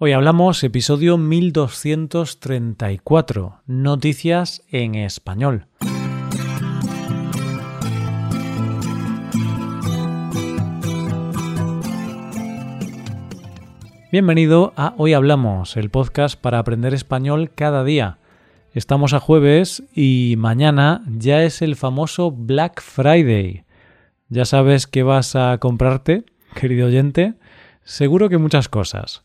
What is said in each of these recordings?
Hoy hablamos episodio 1234, Noticias en español. Bienvenido a Hoy Hablamos, el podcast para aprender español cada día. Estamos a jueves y mañana ya es el famoso Black Friday. ¿Ya sabes qué vas a comprarte, querido oyente? Seguro que muchas cosas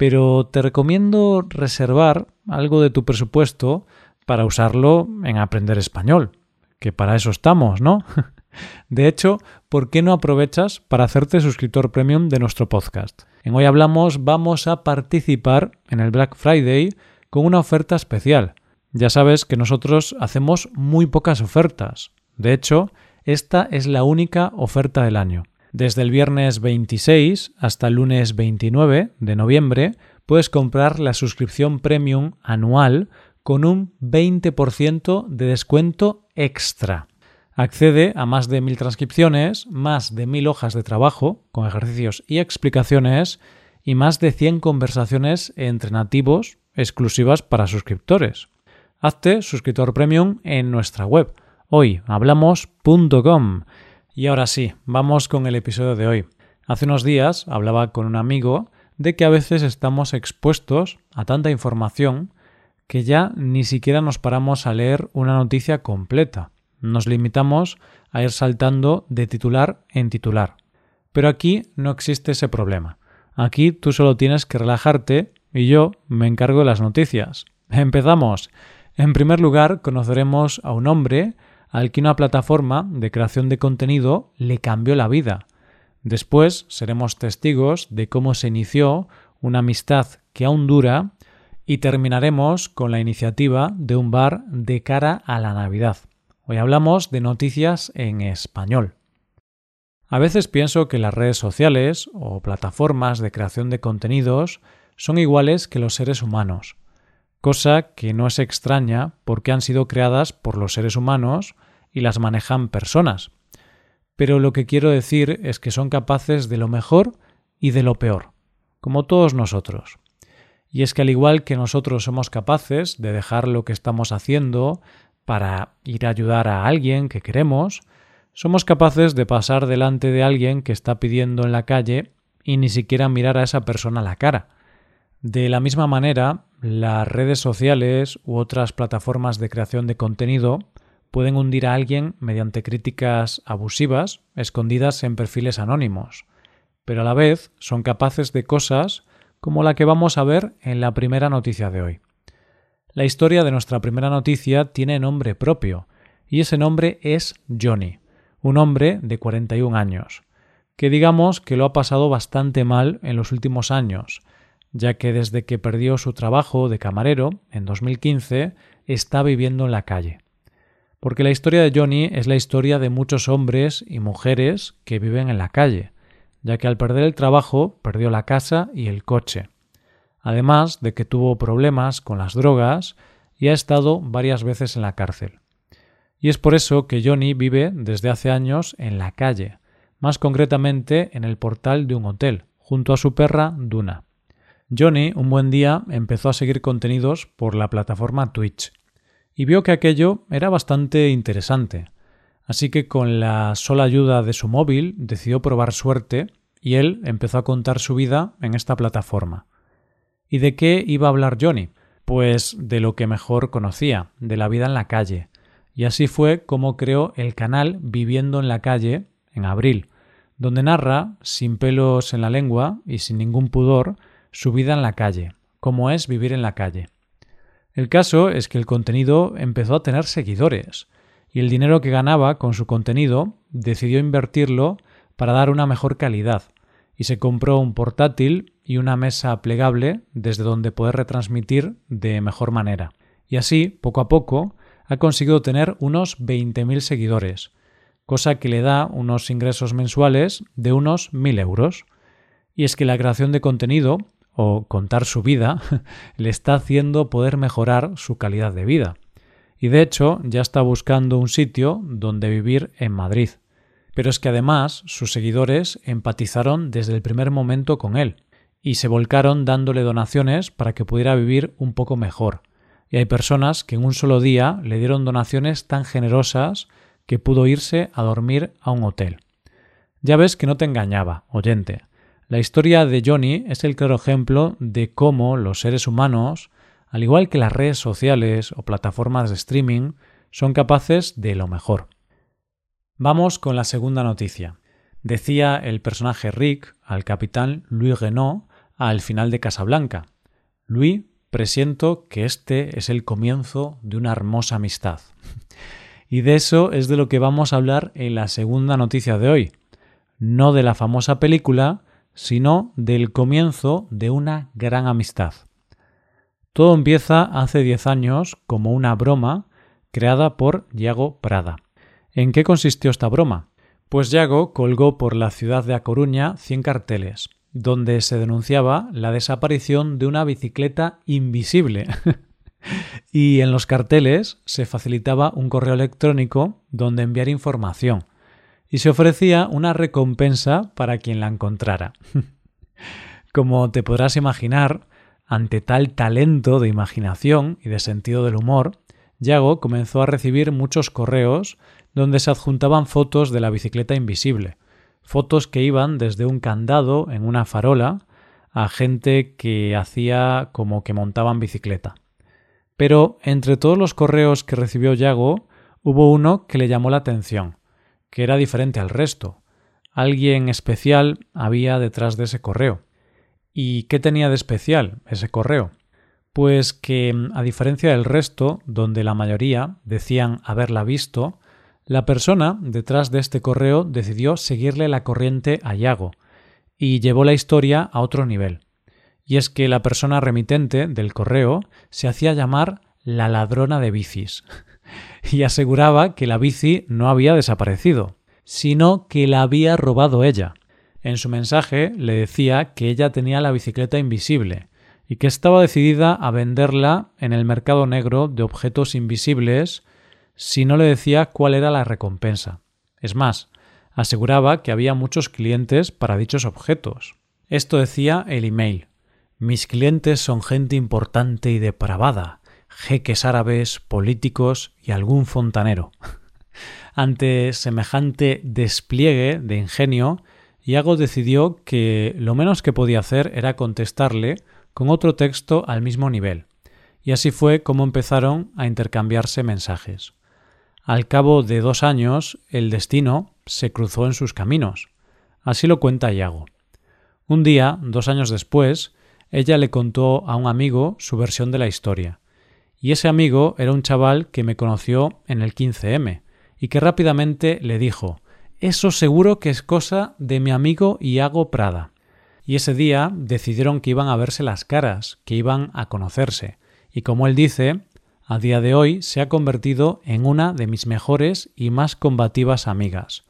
pero te recomiendo reservar algo de tu presupuesto para usarlo en aprender español, que para eso estamos, ¿no? De hecho, ¿por qué no aprovechas para hacerte suscriptor premium de nuestro podcast? En Hoy Hablamos vamos a participar en el Black Friday con una oferta especial. Ya sabes que nosotros hacemos muy pocas ofertas. De hecho, esta es la única oferta del año. Desde el viernes 26 hasta el lunes 29 de noviembre puedes comprar la suscripción premium anual con un 20% de descuento extra. Accede a más de mil transcripciones, más de mil hojas de trabajo con ejercicios y explicaciones y más de 100 conversaciones entre nativos exclusivas para suscriptores. Hazte suscriptor premium en nuestra web hoyhablamos.com y ahora sí, vamos con el episodio de hoy. Hace unos días hablaba con un amigo de que a veces estamos expuestos a tanta información que ya ni siquiera nos paramos a leer una noticia completa. Nos limitamos a ir saltando de titular en titular. Pero aquí no existe ese problema. Aquí tú solo tienes que relajarte y yo me encargo de las noticias. Empezamos. En primer lugar, conoceremos a un hombre al que una plataforma de creación de contenido le cambió la vida. Después seremos testigos de cómo se inició una amistad que aún dura y terminaremos con la iniciativa de un bar de cara a la Navidad. Hoy hablamos de noticias en español. A veces pienso que las redes sociales o plataformas de creación de contenidos son iguales que los seres humanos cosa que no es extraña porque han sido creadas por los seres humanos y las manejan personas. Pero lo que quiero decir es que son capaces de lo mejor y de lo peor, como todos nosotros. Y es que al igual que nosotros somos capaces de dejar lo que estamos haciendo para ir a ayudar a alguien que queremos, somos capaces de pasar delante de alguien que está pidiendo en la calle y ni siquiera mirar a esa persona a la cara. De la misma manera, las redes sociales u otras plataformas de creación de contenido pueden hundir a alguien mediante críticas abusivas escondidas en perfiles anónimos, pero a la vez son capaces de cosas como la que vamos a ver en la primera noticia de hoy. La historia de nuestra primera noticia tiene nombre propio, y ese nombre es Johnny, un hombre de 41 años, que digamos que lo ha pasado bastante mal en los últimos años, ya que desde que perdió su trabajo de camarero en 2015 está viviendo en la calle. Porque la historia de Johnny es la historia de muchos hombres y mujeres que viven en la calle, ya que al perder el trabajo perdió la casa y el coche. Además de que tuvo problemas con las drogas y ha estado varias veces en la cárcel. Y es por eso que Johnny vive desde hace años en la calle, más concretamente en el portal de un hotel, junto a su perra Duna. Johnny un buen día empezó a seguir contenidos por la plataforma Twitch y vio que aquello era bastante interesante. Así que con la sola ayuda de su móvil decidió probar suerte y él empezó a contar su vida en esta plataforma. ¿Y de qué iba a hablar Johnny? Pues de lo que mejor conocía, de la vida en la calle. Y así fue como creó el canal Viviendo en la calle en abril, donde narra, sin pelos en la lengua y sin ningún pudor, su vida en la calle, cómo es vivir en la calle. El caso es que el contenido empezó a tener seguidores, y el dinero que ganaba con su contenido decidió invertirlo para dar una mejor calidad, y se compró un portátil y una mesa plegable desde donde poder retransmitir de mejor manera. Y así, poco a poco, ha conseguido tener unos 20.000 seguidores, cosa que le da unos ingresos mensuales de unos 1.000 euros. Y es que la creación de contenido o contar su vida le está haciendo poder mejorar su calidad de vida. Y de hecho ya está buscando un sitio donde vivir en Madrid. Pero es que además sus seguidores empatizaron desde el primer momento con él y se volcaron dándole donaciones para que pudiera vivir un poco mejor. Y hay personas que en un solo día le dieron donaciones tan generosas que pudo irse a dormir a un hotel. Ya ves que no te engañaba, oyente. La historia de Johnny es el claro ejemplo de cómo los seres humanos, al igual que las redes sociales o plataformas de streaming, son capaces de lo mejor. Vamos con la segunda noticia. Decía el personaje Rick al capitán Louis Renault al final de Casablanca. Louis, presiento que este es el comienzo de una hermosa amistad. y de eso es de lo que vamos a hablar en la segunda noticia de hoy. No de la famosa película, sino del comienzo de una gran amistad. Todo empieza hace 10 años como una broma creada por Yago Prada. ¿En qué consistió esta broma? Pues Yago colgó por la ciudad de A Coruña 100 carteles, donde se denunciaba la desaparición de una bicicleta invisible. y en los carteles se facilitaba un correo electrónico donde enviar información y se ofrecía una recompensa para quien la encontrara. Como te podrás imaginar, ante tal talento de imaginación y de sentido del humor, Yago comenzó a recibir muchos correos donde se adjuntaban fotos de la bicicleta invisible, fotos que iban desde un candado en una farola a gente que hacía como que montaban bicicleta. Pero entre todos los correos que recibió Yago hubo uno que le llamó la atención, que era diferente al resto. Alguien especial había detrás de ese correo. ¿Y qué tenía de especial ese correo? Pues que, a diferencia del resto, donde la mayoría decían haberla visto, la persona detrás de este correo decidió seguirle la corriente a Yago y llevó la historia a otro nivel. Y es que la persona remitente del correo se hacía llamar la ladrona de bicis y aseguraba que la bici no había desaparecido, sino que la había robado ella. En su mensaje le decía que ella tenía la bicicleta invisible y que estaba decidida a venderla en el mercado negro de objetos invisibles si no le decía cuál era la recompensa. Es más, aseguraba que había muchos clientes para dichos objetos. Esto decía el email. Mis clientes son gente importante y depravada, jeques árabes, políticos y algún fontanero. Ante semejante despliegue de ingenio, Iago decidió que lo menos que podía hacer era contestarle con otro texto al mismo nivel. Y así fue como empezaron a intercambiarse mensajes. Al cabo de dos años, el destino se cruzó en sus caminos. Así lo cuenta Iago. Un día, dos años después, ella le contó a un amigo su versión de la historia. Y ese amigo era un chaval que me conoció en el 15M y que rápidamente le dijo Eso seguro que es cosa de mi amigo Iago Prada. Y ese día decidieron que iban a verse las caras, que iban a conocerse. Y como él dice, a día de hoy se ha convertido en una de mis mejores y más combativas amigas.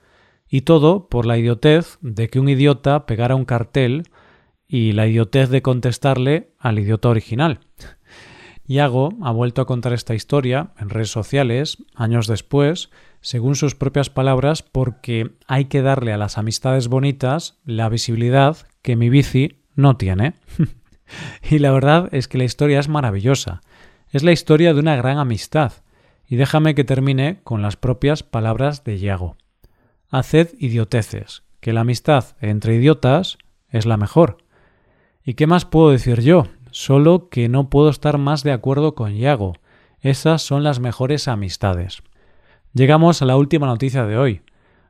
Y todo por la idiotez de que un idiota pegara un cartel y la idiotez de contestarle al idiota original. Iago ha vuelto a contar esta historia en redes sociales años después, según sus propias palabras, porque hay que darle a las amistades bonitas la visibilidad que mi bici no tiene. y la verdad es que la historia es maravillosa. Es la historia de una gran amistad, y déjame que termine con las propias palabras de Iago. Haced idioteces, que la amistad entre idiotas es la mejor. ¿Y qué más puedo decir yo? Solo que no puedo estar más de acuerdo con Iago. Esas son las mejores amistades. Llegamos a la última noticia de hoy.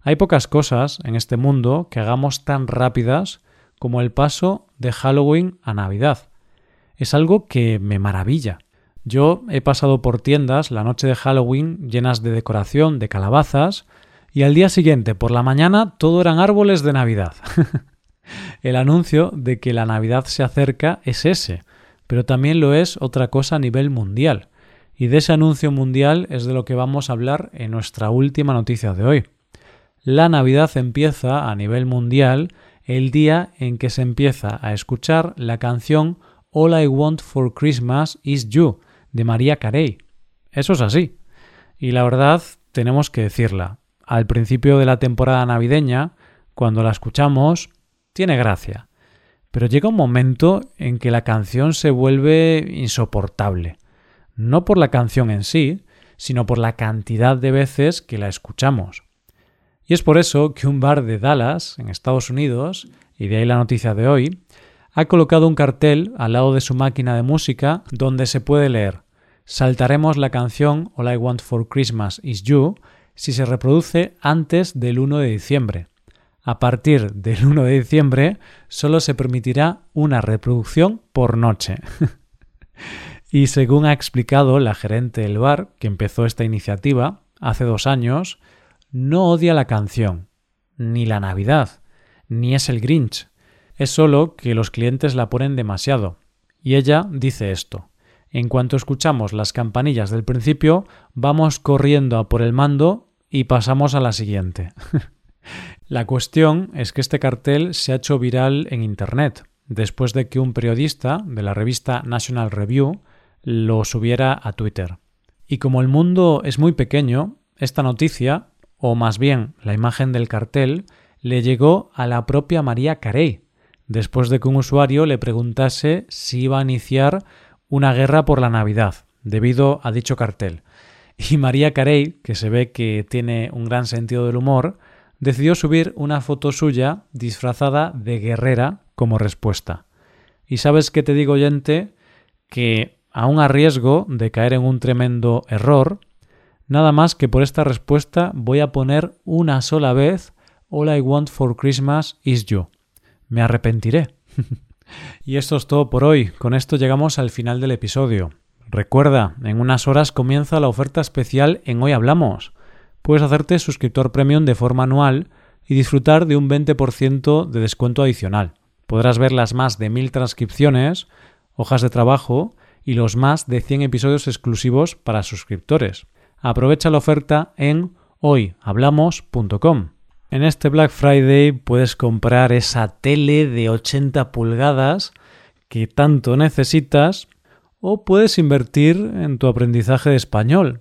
Hay pocas cosas en este mundo que hagamos tan rápidas como el paso de Halloween a Navidad. Es algo que me maravilla. Yo he pasado por tiendas la noche de Halloween llenas de decoración, de calabazas, y al día siguiente, por la mañana, todo eran árboles de Navidad. El anuncio de que la Navidad se acerca es ese, pero también lo es otra cosa a nivel mundial. Y de ese anuncio mundial es de lo que vamos a hablar en nuestra última noticia de hoy. La Navidad empieza a nivel mundial el día en que se empieza a escuchar la canción All I Want for Christmas is You, de María Carey. Eso es así. Y la verdad, tenemos que decirla. Al principio de la temporada navideña, cuando la escuchamos, tiene gracia. Pero llega un momento en que la canción se vuelve insoportable. No por la canción en sí, sino por la cantidad de veces que la escuchamos. Y es por eso que un bar de Dallas, en Estados Unidos, y de ahí la noticia de hoy, ha colocado un cartel al lado de su máquina de música donde se puede leer Saltaremos la canción All I Want for Christmas Is You si se reproduce antes del 1 de diciembre. A partir del 1 de diciembre solo se permitirá una reproducción por noche. y según ha explicado la gerente del bar, que empezó esta iniciativa hace dos años, no odia la canción, ni la Navidad, ni es el Grinch. Es solo que los clientes la ponen demasiado. Y ella dice esto. En cuanto escuchamos las campanillas del principio, vamos corriendo a por el mando y pasamos a la siguiente. la cuestión es que este cartel se ha hecho viral en Internet, después de que un periodista de la revista National Review lo subiera a Twitter. Y como el mundo es muy pequeño, esta noticia, o más bien la imagen del cartel, le llegó a la propia María Carey, después de que un usuario le preguntase si iba a iniciar una guerra por la Navidad, debido a dicho cartel. Y María Carey, que se ve que tiene un gran sentido del humor, decidió subir una foto suya disfrazada de guerrera como respuesta. Y sabes qué te digo, oyente, que aun a riesgo de caer en un tremendo error, nada más que por esta respuesta voy a poner una sola vez All I want for Christmas is you. Me arrepentiré. Y esto es todo por hoy. Con esto llegamos al final del episodio. Recuerda, en unas horas comienza la oferta especial en Hoy Hablamos. Puedes hacerte suscriptor premium de forma anual y disfrutar de un 20% de descuento adicional. Podrás ver las más de mil transcripciones, hojas de trabajo y los más de 100 episodios exclusivos para suscriptores. Aprovecha la oferta en hoyhablamos.com. En este Black Friday puedes comprar esa tele de 80 pulgadas que tanto necesitas o puedes invertir en tu aprendizaje de español.